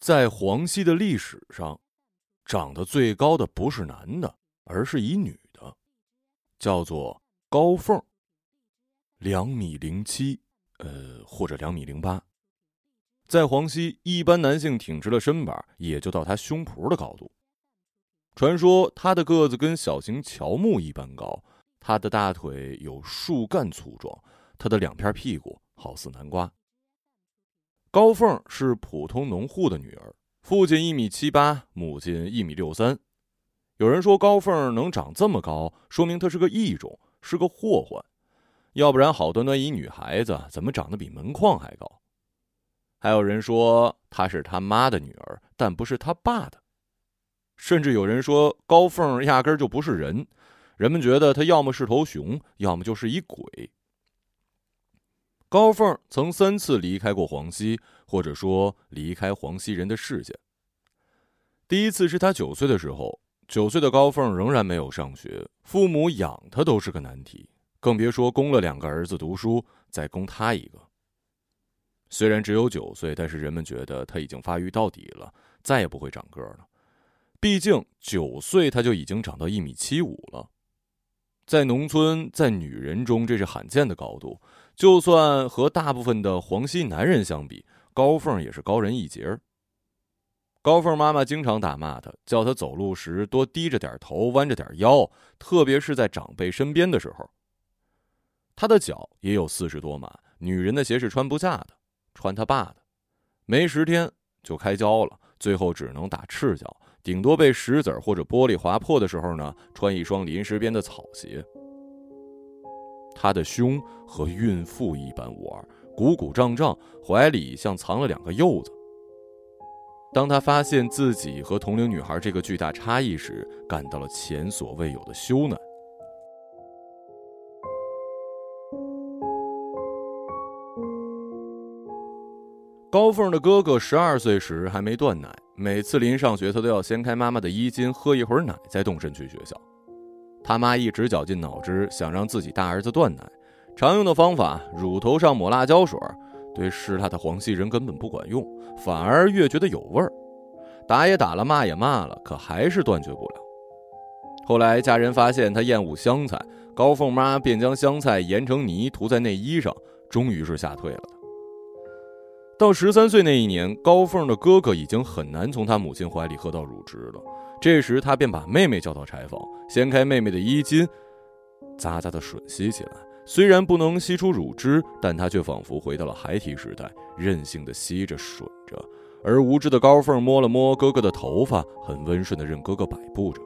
在黄溪的历史上，长得最高的不是男的，而是一女的，叫做高凤。两米零七，呃，或者两米零八。在黄溪，一般男性挺直了身板，也就到他胸脯的高度。传说他的个子跟小型乔木一般高，他的大腿有树干粗壮，他的两片屁股好似南瓜。高凤是普通农户的女儿，父亲一米七八，母亲一米六三。有人说高凤能长这么高，说明她是个异种，是个祸患。要不然，好端端一女孩子，怎么长得比门框还高？还有人说她是他妈的女儿，但不是他爸的。甚至有人说高凤压根儿就不是人，人们觉得她要么是头熊，要么就是一鬼。高凤曾三次离开过黄溪，或者说离开黄溪人的视线。第一次是他九岁的时候，九岁的高凤仍然没有上学，父母养他都是个难题。更别说供了两个儿子读书，再供他一个。虽然只有九岁，但是人们觉得他已经发育到底了，再也不会长个了。毕竟九岁他就已经长到一米七五了，在农村，在女人中这是罕见的高度。就算和大部分的黄西男人相比，高凤也是高人一截儿。高凤妈妈经常打骂他，叫他走路时多低着点头，弯着点腰，特别是在长辈身边的时候。他的脚也有四十多码，女人的鞋是穿不下的，穿他爸的，没十天就开胶了，最后只能打赤脚，顶多被石子或者玻璃划破的时候呢，穿一双临时编的草鞋。他的胸和孕妇一般无二，鼓鼓胀胀，怀里像藏了两个柚子。当他发现自己和同龄女孩这个巨大差异时，感到了前所未有的羞赧。高凤的哥哥十二岁时还没断奶，每次临上学，他都要掀开妈妈的衣襟喝一会儿奶，再动身去学校。他妈一直绞尽脑汁想让自己大儿子断奶，常用的方法乳头上抹辣椒水，对湿他的黄西人根本不管用，反而越觉得有味儿。打也打了，骂也骂了，可还是断绝不了。后来家人发现他厌恶香菜，高凤妈便将香菜研成泥涂在内衣上，终于是吓退了他。到十三岁那一年，高凤的哥哥已经很难从他母亲怀里喝到乳汁了。这时，他便把妹妹叫到柴房，掀开妹妹的衣襟，咂咂的吮吸起来。虽然不能吸出乳汁，但他却仿佛回到了孩提时代，任性的吸着吮着。而无知的高凤摸了摸哥哥的头发，很温顺的任哥哥摆布着。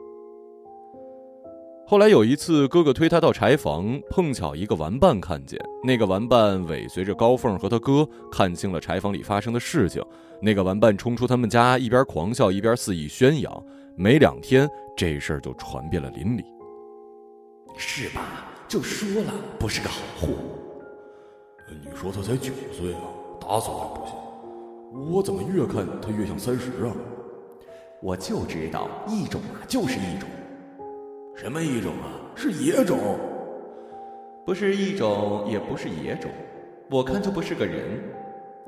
后来有一次，哥哥推他到柴房，碰巧一个玩伴看见，那个玩伴尾随着高凤和他哥，看清了柴房里发生的事情。那个玩伴冲出他们家，一边狂笑一边肆意宣扬。没两天，这事儿就传遍了邻里。是吧？就说了，不是个好货。你说他才九岁啊，打死我也不行。我怎么越看他越像三十啊？我就知道，一种啊，就是一种。什么异种啊？是野种，不是异种，也不是野种，我看就不是个人。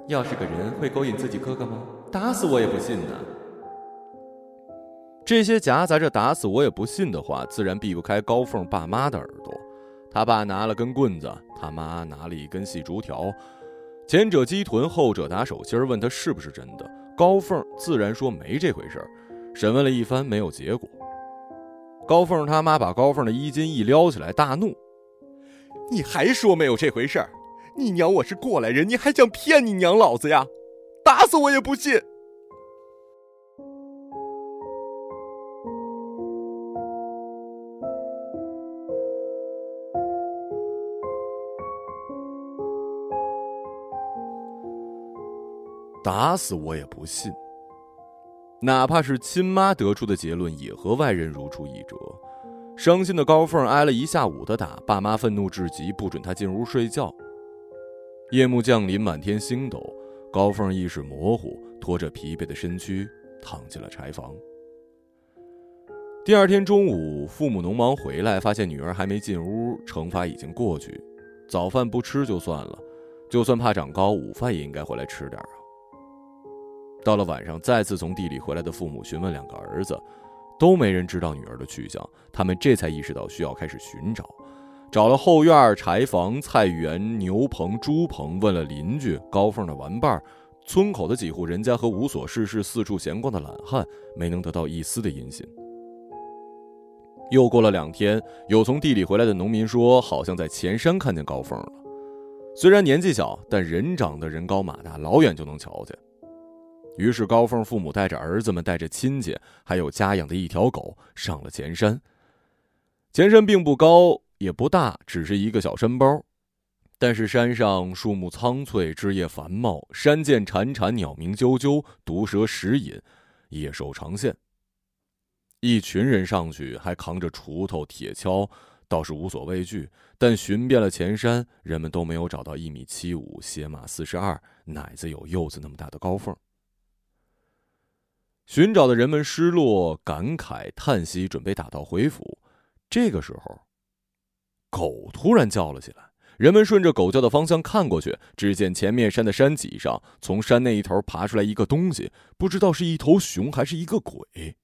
要是个人，会勾引自己哥哥吗？打死我也不信呢。这些夹杂着“打死我也不信”的话，自然避不开高凤爸妈的耳朵。他爸拿了根棍子，他妈拿了一根细竹条，前者击臀，后者打手心，问他是不是真的。高凤自然说没这回事儿。审问了一番，没有结果。高凤他妈把高凤的衣襟一撩起来，大怒：“你还说没有这回事儿？你娘我是过来人，你还想骗你娘老子呀？打死我也不信！”打死我也不信。哪怕是亲妈得出的结论，也和外人如出一辙。伤心的高凤挨了一下午的打，爸妈愤怒至极，不准她进屋睡觉。夜幕降临，满天星斗，高凤意识模糊，拖着疲惫的身躯躺进了柴房。第二天中午，父母农忙回来，发现女儿还没进屋，惩罚已经过去。早饭不吃就算了，就算怕长高，午饭也应该回来吃点啊。到了晚上，再次从地里回来的父母询问两个儿子，都没人知道女儿的去向。他们这才意识到需要开始寻找，找了后院、柴房、菜园、牛棚、猪棚，问了邻居、高凤的玩伴、村口的几户人家和无所事事、四处闲逛的懒汉，没能得到一丝的音信。又过了两天，有从地里回来的农民说，好像在前山看见高凤了。虽然年纪小，但人长得人高马大，老远就能瞧见。于是高凤父母带着儿子们，带着亲戚，还有家养的一条狗，上了前山。前山并不高，也不大，只是一个小山包。但是山上树木苍翠，枝叶繁茂，山涧潺潺，鸟鸣啾啾，毒蛇食饮，野兽常现。一群人上去，还扛着锄头、铁锹，倒是无所畏惧。但寻遍了前山，人们都没有找到一米七五、鞋码四十二、奶子有柚子那么大的高凤。寻找的人们失落、感慨、叹息，准备打道回府。这个时候，狗突然叫了起来。人们顺着狗叫的方向看过去，只见前面山的山脊上，从山那一头爬出来一个东西，不知道是一头熊还是一个鬼。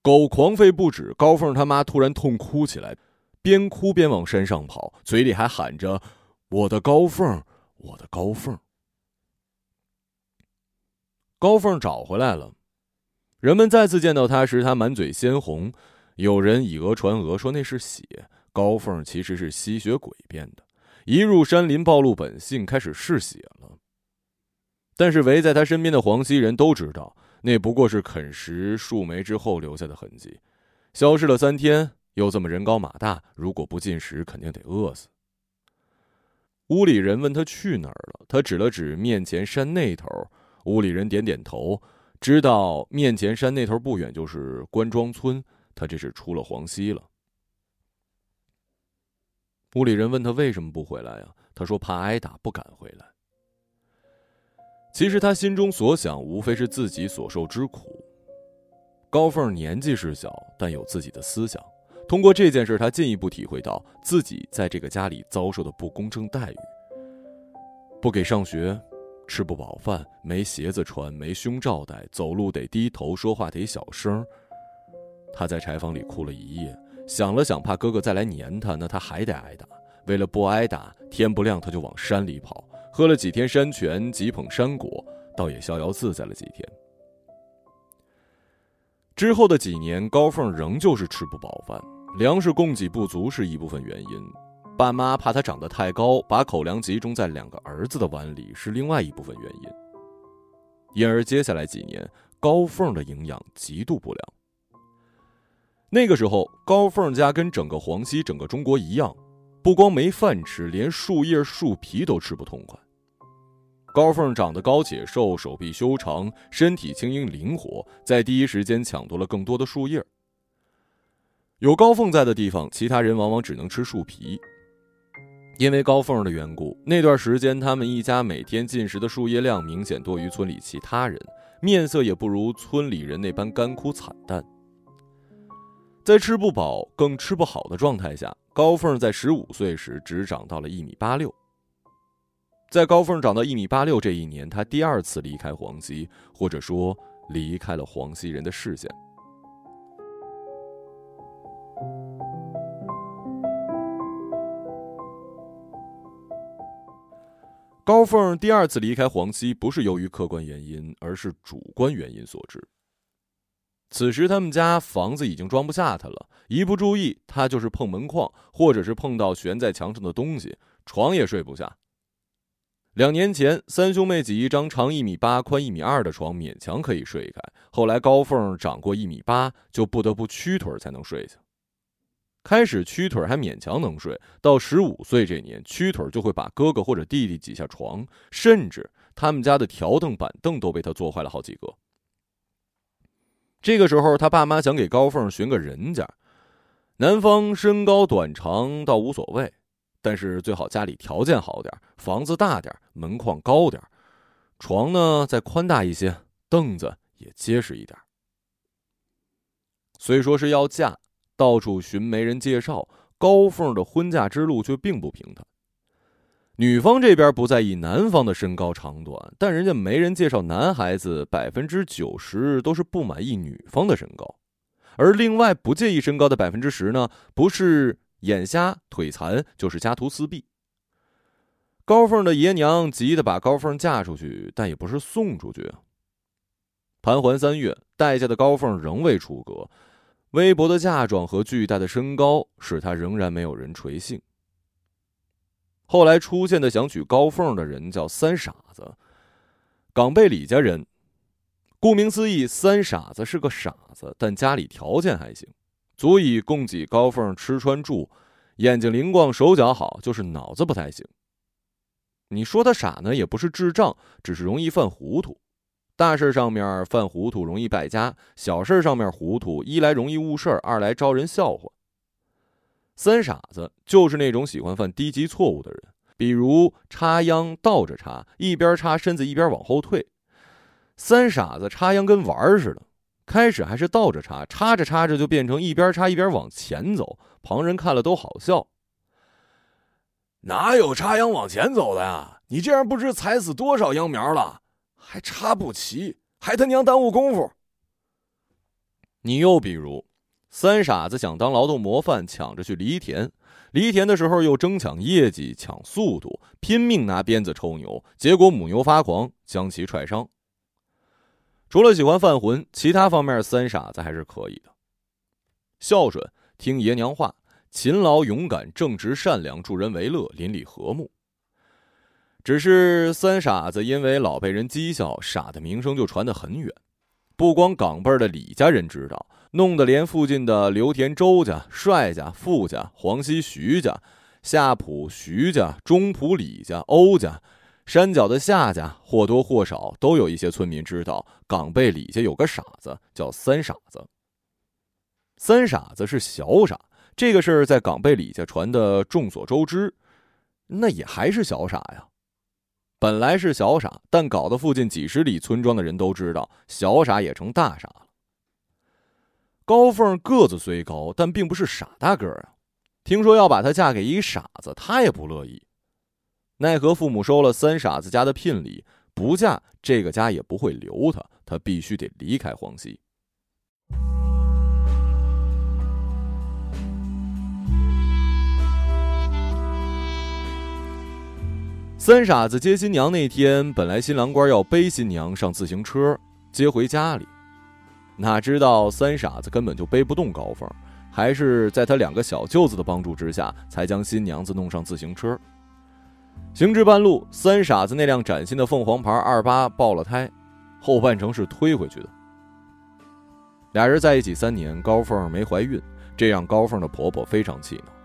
狗狂吠不止，高凤他妈突然痛哭起来，边哭边往山上跑，嘴里还喊着：“我的高凤，我的高凤。”高凤找回来了，人们再次见到他时，他满嘴鲜红，有人以讹传讹，说那是血。高凤其实是吸血鬼变的，一入山林暴露本性，开始嗜血了。但是围在他身边的黄溪人都知道。那不过是啃食树莓之后留下的痕迹，消失了三天，又这么人高马大，如果不进食，肯定得饿死。屋里人问他去哪儿了，他指了指面前山那头。屋里人点点头，知道面前山那头不远就是关庄村，他这是出了黄溪了。屋里人问他为什么不回来呀？他说怕挨打，不敢回来。其实他心中所想，无非是自己所受之苦。高凤年纪是小，但有自己的思想。通过这件事，他进一步体会到自己在这个家里遭受的不公正待遇：不给上学，吃不饱饭，没鞋子穿，没胸罩戴，走路得低头，说话得小声。他在柴房里哭了一夜，想了想，怕哥哥再来粘他，那他还得挨打。为了不挨打，天不亮他就往山里跑。喝了几天山泉，几捧山果，倒也逍遥自在了几天。之后的几年，高凤仍旧是吃不饱饭，粮食供给不足是一部分原因，爸妈怕他长得太高，把口粮集中在两个儿子的碗里是另外一部分原因。因而接下来几年，高凤的营养极度不良。那个时候，高凤家跟整个黄溪、整个中国一样，不光没饭吃，连树叶、树皮都吃不痛快。高凤长得高且瘦，手臂修长，身体轻盈灵活，在第一时间抢夺了更多的树叶。有高凤在的地方，其他人往往只能吃树皮。因为高凤的缘故，那段时间他们一家每天进食的树叶量明显多于村里其他人，面色也不如村里人那般干枯惨淡。在吃不饱、更吃不好的状态下，高凤在十五岁时只长到了一米八六。在高凤长到一米八六这一年，他第二次离开黄溪，或者说离开了黄溪人的视线。高凤第二次离开黄溪，不是由于客观原因，而是主观原因所致。此时他们家房子已经装不下他了，一不注意，他就是碰门框，或者是碰到悬在墙上的东西，床也睡不下。两年前，三兄妹挤一张长一米八、宽一米二的床，勉强可以睡开。后来高凤长过一米八，就不得不屈腿才能睡下。开始屈腿还勉强能睡，到十五岁这年，屈腿就会把哥哥或者弟弟挤下床，甚至他们家的条凳、板凳都被他坐坏了好几个。这个时候，他爸妈想给高凤寻个人家，男方身高短长倒无所谓。但是最好家里条件好点，房子大点，门框高点，床呢再宽大一些，凳子也结实一点。虽说是要嫁，到处寻媒人介绍，高凤的婚嫁之路却并不平坦。女方这边不在意男方的身高长短，但人家媒人介绍男孩子百分之九十都是不满意女方的身高，而另外不介意身高的百分之十呢，不是眼瞎腿残，就是家徒四壁。高凤的爷娘急得把高凤嫁出去，但也不是送出去。盘桓三月，待嫁的高凤仍未出阁，微薄的嫁妆和巨大的身高使他仍然没有人垂幸。后来出现的想娶高凤的人叫三傻子，港贝李家人。顾名思义，三傻子是个傻子，但家里条件还行，足以供给高凤吃穿住。眼睛灵光，手脚好，就是脑子不太行。你说他傻呢，也不是智障，只是容易犯糊涂。大事上面犯糊涂容易败家，小事上面糊涂，一来容易误事儿，二来招人笑话。三傻子就是那种喜欢犯低级错误的人，比如插秧倒着插，一边插身子一边往后退。三傻子插秧跟玩儿似的，开始还是倒着插，插着插着就变成一边插一边往前走，旁人看了都好笑。哪有插秧往前走的呀？你这样不知踩死多少秧苗了，还插不齐，还他娘耽误功夫。你又比如，三傻子想当劳动模范，抢着去犁田，犁田的时候又争抢业绩、抢速度，拼命拿鞭子抽牛，结果母牛发狂，将其踹伤。除了喜欢犯浑，其他方面三傻子还是可以的，孝顺，听爷娘话。勤劳、勇敢、正直、善良、助人为乐、邻里和睦。只是三傻子因为老被人讥笑，傻的名声就传得很远。不光港辈的李家人知道，弄得连附近的刘田周家、帅家、富家、黄溪徐家、夏浦徐家、中浦李家、欧家、山脚的夏家，或多或少都有一些村民知道，港辈李家有个傻子叫三傻子。三傻子是小傻。这个事儿在港背李家传的众所周知，那也还是小傻呀。本来是小傻，但搞得附近几十里村庄的人都知道，小傻也成大傻了。高凤个子虽高，但并不是傻大个儿啊。听说要把她嫁给一傻子，她也不乐意。奈何父母收了三傻子家的聘礼，不嫁这个家也不会留她，她必须得离开黄溪。三傻子接新娘那天，本来新郎官要背新娘上自行车接回家里，哪知道三傻子根本就背不动高凤，还是在他两个小舅子的帮助之下，才将新娘子弄上自行车。行至半路，三傻子那辆崭新的凤凰牌二八爆了胎，后半程是推回去的。俩人在一起三年，高凤没怀孕，这让高凤的婆婆非常气恼。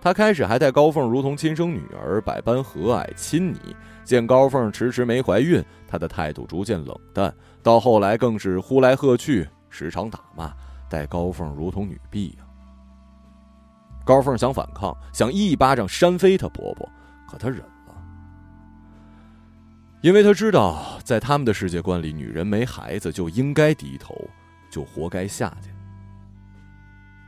他开始还待高凤如同亲生女儿，百般和蔼亲昵。见高凤迟迟没怀孕，他的态度逐渐冷淡。到后来更是呼来喝去，时常打骂，待高凤如同女婢呀。高凤想反抗，想一巴掌扇飞她婆婆，可她忍了，因为她知道，在他们的世界观里，女人没孩子就应该低头，就活该下去。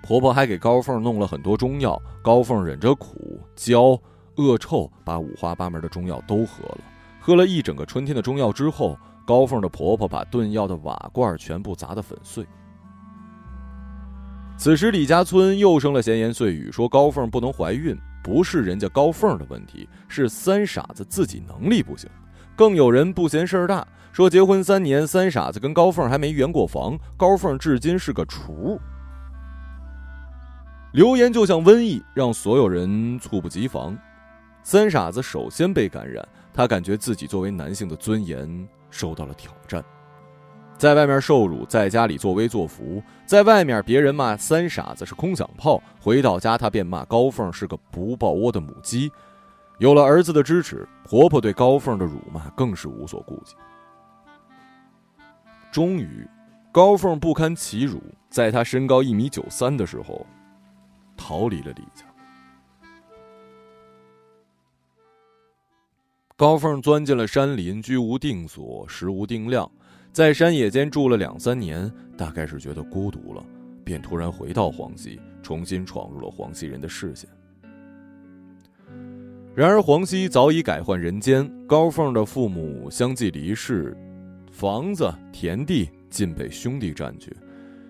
婆婆还给高凤弄了很多中药，高凤忍着苦、焦、恶臭，把五花八门的中药都喝了。喝了一整个春天的中药之后，高凤的婆婆把炖药的瓦罐全部砸得粉碎。此时，李家村又生了闲言碎语，说高凤不能怀孕，不是人家高凤的问题，是三傻子自己能力不行。更有人不嫌事儿大，说结婚三年，三傻子跟高凤还没圆过房，高凤至今是个雏。流言就像瘟疫，让所有人猝不及防。三傻子首先被感染，他感觉自己作为男性的尊严受到了挑战。在外面受辱，在家里作威作福。在外面别人骂三傻子是空想炮，回到家他便骂高凤是个不抱窝的母鸡。有了儿子的支持，婆婆对高凤的辱骂更是无所顾忌。终于，高凤不堪其辱，在她身高一米九三的时候。逃离了李家，高凤钻进了山林，居无定所，食无定量，在山野间住了两三年，大概是觉得孤独了，便突然回到黄溪，重新闯入了黄溪人的视线。然而黄溪早已改换人间，高凤的父母相继离世，房子、田地尽被兄弟占据。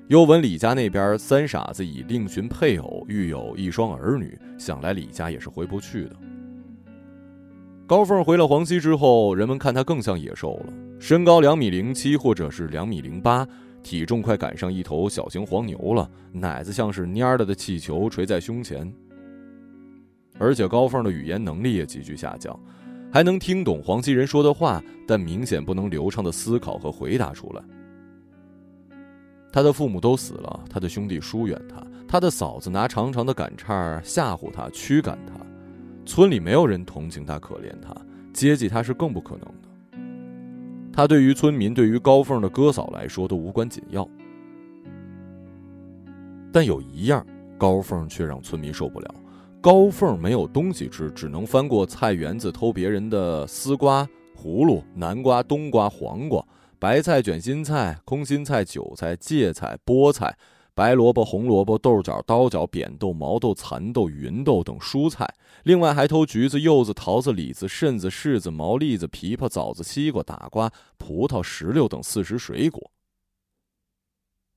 又闻李家那边三傻子已另寻配偶，育有一双儿女，想来李家也是回不去的。高凤回了黄溪之后，人们看她更像野兽了，身高两米零七或者是两米零八，体重快赶上一头小型黄牛了，奶子像是蔫了的气球垂在胸前。而且高凤的语言能力也急剧下降，还能听懂黄溪人说的话，但明显不能流畅的思考和回答出来。他的父母都死了，他的兄弟疏远他，他的嫂子拿长长的杆叉吓唬他、驱赶他，村里没有人同情他、可怜他，接济他是更不可能的。他对于村民、对于高凤的哥嫂来说都无关紧要，但有一样，高凤却让村民受不了：高凤没有东西吃，只能翻过菜园子偷别人的丝瓜、葫芦、南瓜、冬瓜、黄瓜。白菜、卷心菜、空心菜、韭菜、芥菜、菠菜、白萝卜、红萝卜、豆角、刀角、扁豆、毛豆、蚕豆、芸豆等蔬菜，另外还偷橘子、柚子、桃子、李子、柿子、柿子、毛栗子、枇杷、枣子、西瓜、大瓜、葡萄、石榴等四时水果。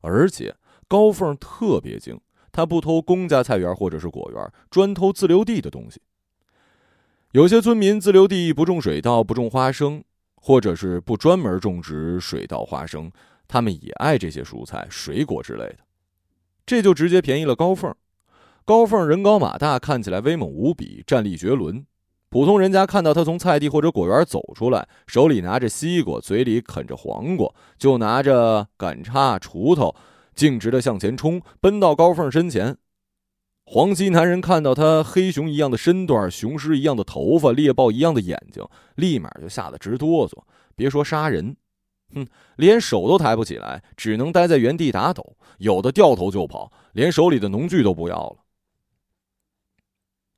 而且高凤特别精，他不偷公家菜园或者是果园，专偷自留地的东西。有些村民自留地不种水稻，不种花生。或者是不专门种植水稻、花生，他们也爱这些蔬菜、水果之类的，这就直接便宜了高凤。高凤人高马大，看起来威猛无比，战力绝伦。普通人家看到他从菜地或者果园走出来，手里拿着西瓜，嘴里啃着黄瓜，就拿着杆叉、锄头，径直的向前冲，奔到高凤身前。黄溪男人看到他黑熊一样的身段、雄狮一样的头发、猎豹一样的眼睛，立马就吓得直哆嗦。别说杀人，哼，连手都抬不起来，只能待在原地打抖。有的掉头就跑，连手里的农具都不要了。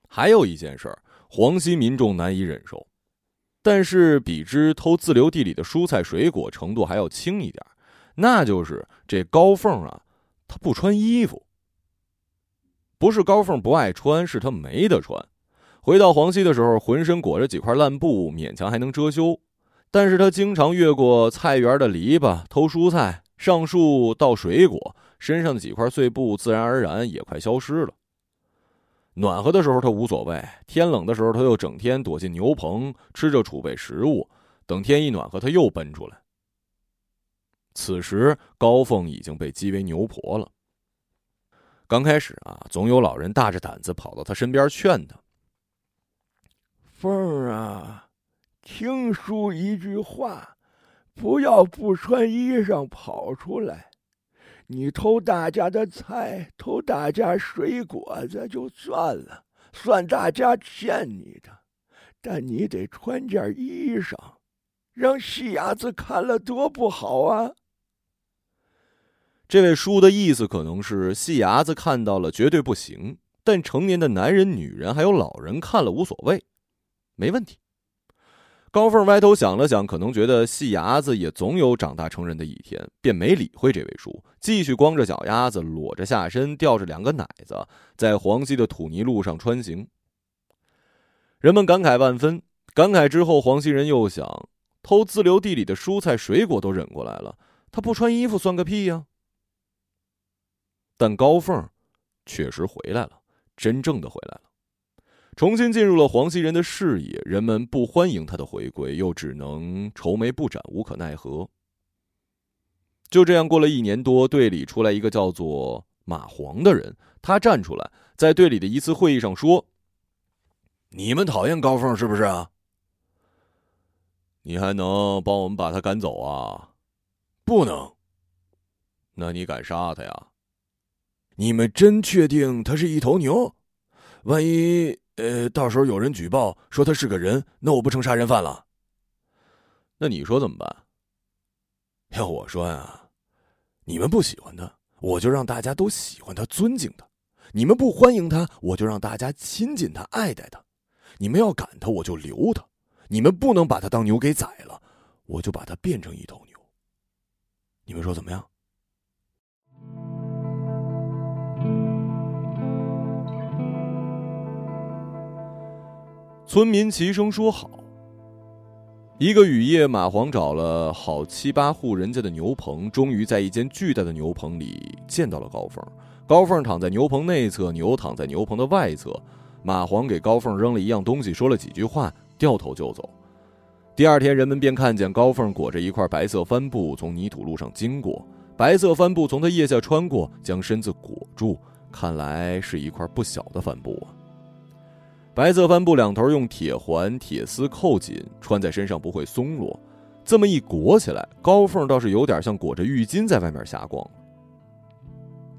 还有一件事儿，黄溪民众难以忍受，但是比之偷自留地里的蔬菜水果程度还要轻一点，那就是这高凤啊，他不穿衣服。不是高凤不爱穿，是她没得穿。回到黄溪的时候，浑身裹着几块烂布，勉强还能遮羞。但是她经常越过菜园的篱笆偷蔬菜，上树倒水果，身上的几块碎布自然而然也快消失了。暖和的时候她无所谓，天冷的时候她又整天躲进牛棚吃着储备食物，等天一暖和，她又奔出来。此时高凤已经被讥为牛婆了。刚开始啊，总有老人大着胆子跑到他身边劝他：“凤儿啊，听叔一句话，不要不穿衣裳跑出来。你偷大家的菜，偷大家水果子就算了，算大家欠你的。但你得穿件衣裳，让细伢子看了多不好啊！”这位叔的意思可能是细伢子看到了绝对不行，但成年的男人、女人还有老人看了无所谓，没问题。高凤歪头想了想，可能觉得细伢子也总有长大成人的一天，便没理会这位叔，继续光着脚丫子，裸着下身，吊着两个奶子，在黄溪的土泥路上穿行。人们感慨万分，感慨之后，黄溪人又想：偷自留地里的蔬菜水果都忍过来了，他不穿衣服算个屁呀！但高凤确实回来了，真正的回来了，重新进入了黄溪人的视野。人们不欢迎他的回归，又只能愁眉不展，无可奈何。就这样过了一年多，队里出来一个叫做马黄的人，他站出来，在队里的一次会议上说：“你们讨厌高凤是不是啊？你还能帮我们把他赶走啊？不能。那你敢杀他呀？”你们真确定他是一头牛？万一呃，到时候有人举报说他是个人，那我不成杀人犯了？那你说怎么办？要我说呀，你们不喜欢他，我就让大家都喜欢他、尊敬他；你们不欢迎他，我就让大家亲近他、爱戴他；你们要赶他，我就留他；你们不能把他当牛给宰了，我就把他变成一头牛。你们说怎么样？村民齐声说好。一个雨夜，马黄找了好七八户人家的牛棚，终于在一间巨大的牛棚里见到了高凤。高凤躺在牛棚内侧，牛躺在牛棚的外侧。马黄给高凤扔了一样东西，说了几句话，掉头就走。第二天，人们便看见高凤裹着一块白色帆布从泥土路上经过，白色帆布从他腋下穿过，将身子裹住，看来是一块不小的帆布啊。白色帆布两头用铁环、铁丝扣紧，穿在身上不会松落。这么一裹起来，高凤倒是有点像裹着浴巾在外面瞎逛。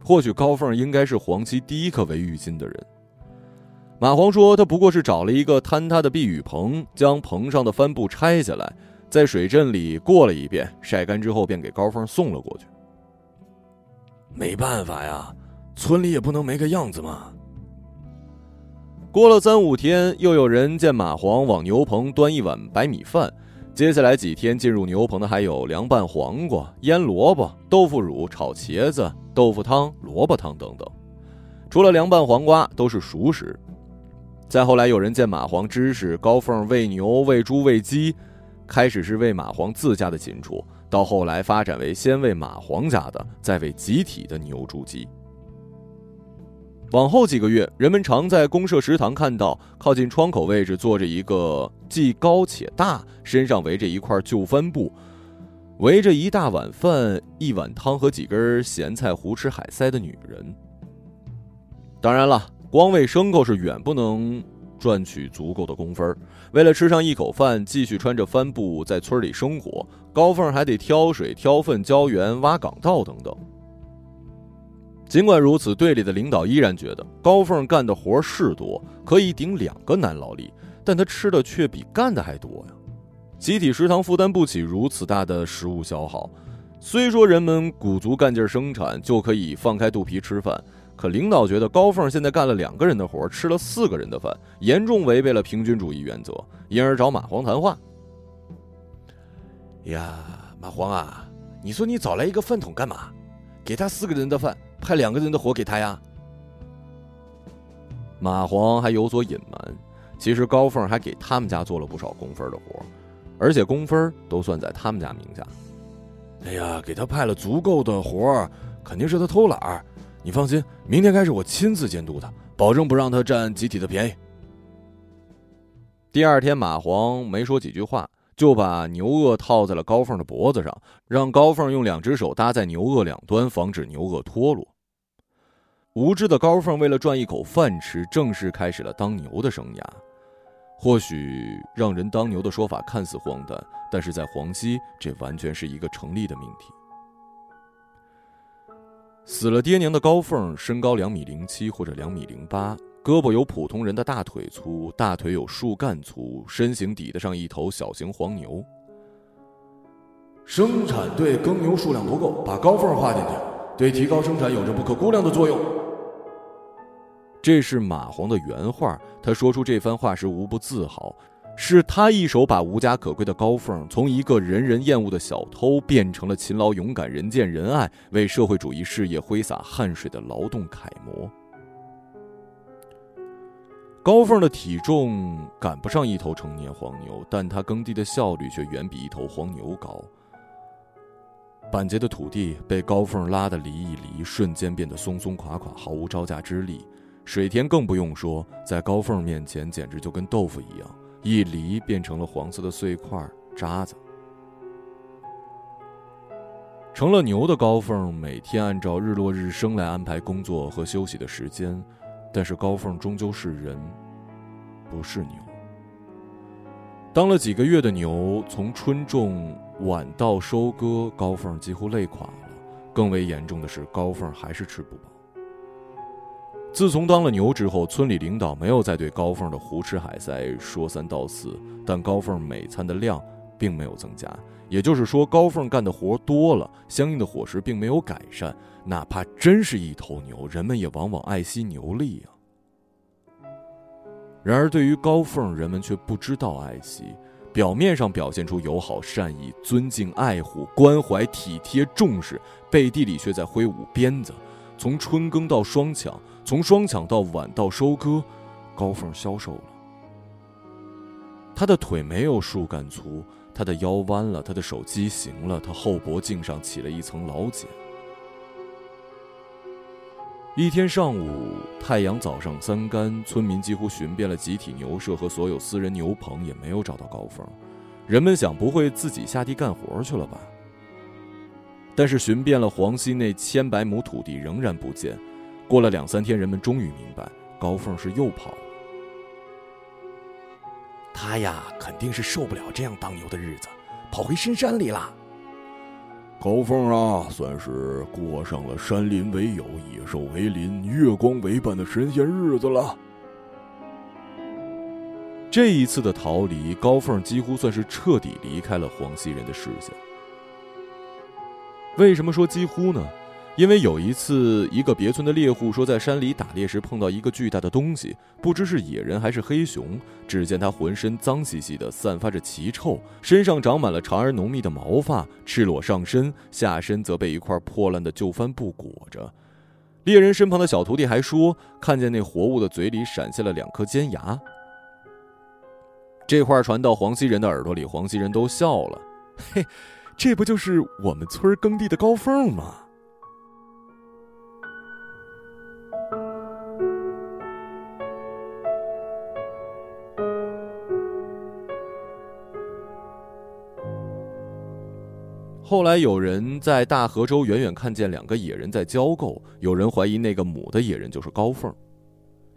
或许高凤应该是黄七第一个围浴巾的人。马黄说，他不过是找了一个坍塌的避雨棚，将棚上的帆布拆下来，在水镇里过了一遍，晒干之后便给高凤送了过去。没办法呀，村里也不能没个样子嘛。过了三五天，又有人见马黄往牛棚端一碗白米饭。接下来几天进入牛棚的还有凉拌黄瓜、腌萝卜、豆腐乳、炒茄子、豆腐汤、萝卜汤等等。除了凉拌黄瓜，都是熟食。再后来，有人见马黄知识高凤喂牛、喂猪、喂鸡，开始是喂马黄自家的禽畜，到后来发展为先喂马黄家的，再喂集体的牛、猪、鸡。往后几个月，人们常在公社食堂看到，靠近窗口位置坐着一个既高且大，身上围着一块旧帆布，围着一大碗饭、一碗汤和几根咸菜、胡吃海塞的女人。当然了，光喂牲口是远不能赚取足够的工分为了吃上一口饭，继续穿着帆布在村里生活，高凤还得挑水、挑粪、浇园、挖岗道等等。尽管如此，队里的领导依然觉得高凤干的活是多，可以顶两个男劳力，但他吃的却比干的还多呀。集体食堂负担不起如此大的食物消耗。虽说人们鼓足干劲生产就可以放开肚皮吃饭，可领导觉得高凤现在干了两个人的活，吃了四个人的饭，严重违背了平均主义原则，因而找马黄谈话。呀，马黄啊，你说你找来一个饭桶干嘛？给他四个人的饭。派两个人的活给他呀。马黄还有所隐瞒，其实高凤还给他们家做了不少工分的活，而且工分都算在他们家名下。哎呀，给他派了足够的活，肯定是他偷懒儿。你放心，明天开始我亲自监督他，保证不让他占集体的便宜。第二天，马黄没说几句话。就把牛轭套在了高凤的脖子上，让高凤用两只手搭在牛轭两端，防止牛轭脱落。无知的高凤为了赚一口饭吃，正式开始了当牛的生涯。或许让人当牛的说法看似荒诞，但是在黄溪，这完全是一个成立的命题。死了爹娘的高凤，身高两米零七或者两米零八。胳膊有普通人的大腿粗，大腿有树干粗，身形抵得上一头小型黄牛。生产队耕牛数量不够，把高凤画进去，对提高生产有着不可估量的作用。这是马黄的原话，他说出这番话时无不自豪，是他一手把无家可归的高凤从一个人人厌恶的小偷变成了勤劳勇敢、人见人爱、为社会主义事业挥洒汗水的劳动楷模。高凤的体重赶不上一头成年黄牛，但他耕地的效率却远比一头黄牛高。板结的土地被高凤拉得犁一犁，瞬间变得松松垮垮，毫无招架之力。水田更不用说，在高凤面前简直就跟豆腐一样，一犁变成了黄色的碎块渣子。成了牛的高凤每天按照日落日升来安排工作和休息的时间。但是高凤终究是人，不是牛。当了几个月的牛，从春种晚到收割，高凤几乎累垮了。更为严重的是，高凤还是吃不饱。自从当了牛之后，村里领导没有再对高凤的胡吃海塞说三道四，但高凤每餐的量并没有增加。也就是说，高凤干的活多了，相应的伙食并没有改善。哪怕真是一头牛，人们也往往爱惜牛力啊。然而，对于高凤，人们却不知道爱惜。表面上表现出友好、善意、尊敬、爱护、关怀、体贴、重视，背地里却在挥舞鞭子。从春耕到双抢，从双抢到晚到收割，高凤消瘦了。他的腿没有树干粗，他的腰弯了，他的手畸形了，他后脖颈上起了一层老茧。一天上午，太阳早上三竿，村民几乎寻遍了集体牛舍和所有私人牛棚，也没有找到高凤。人们想，不会自己下地干活去了吧？但是寻遍了黄溪那千百亩土地，仍然不见。过了两三天，人们终于明白，高凤是又跑了。他呀，肯定是受不了这样当牛的日子，跑回深山里了。高凤啊，算是过上了山林为友、野兽为邻、月光为伴的神仙日子了。这一次的逃离，高凤几乎算是彻底离开了黄西人的视线。为什么说几乎呢？因为有一次，一个别村的猎户说，在山里打猎时碰到一个巨大的东西，不知是野人还是黑熊。只见它浑身脏兮兮的，散发着奇臭，身上长满了长而浓密的毛发，赤裸上身，下身则被一块破烂的旧帆布裹着。猎人身旁的小徒弟还说，看见那活物的嘴里闪现了两颗尖牙。这话传到黄溪人的耳朵里，黄溪人都笑了。嘿，这不就是我们村耕地的高凤吗？后来有人在大河州远远看见两个野人在交媾，有人怀疑那个母的野人就是高凤，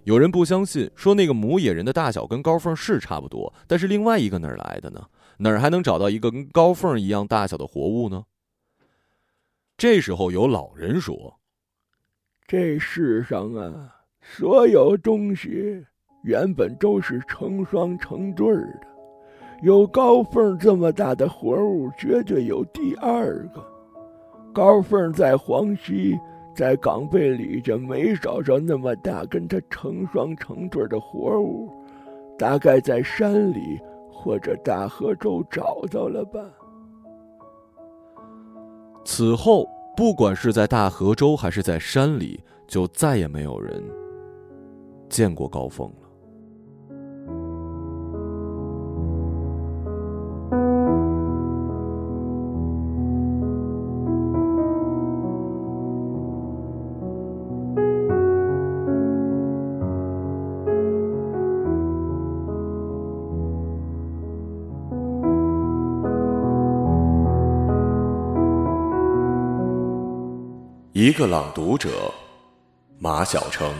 有人不相信，说那个母野人的大小跟高凤是差不多，但是另外一个哪儿来的呢？哪儿还能找到一个跟高凤一样大小的活物呢？这时候有老人说：“这世上啊，所有东西原本都是成双成对的。”有高凤这么大的活物，绝对有第二个。高凤在黄溪，在岗背里就没找着那么大跟他成双成对的活物，大概在山里或者大河州找到了吧。此后，不管是在大河州还是在山里，就再也没有人见过高凤一个朗读者，马晓成。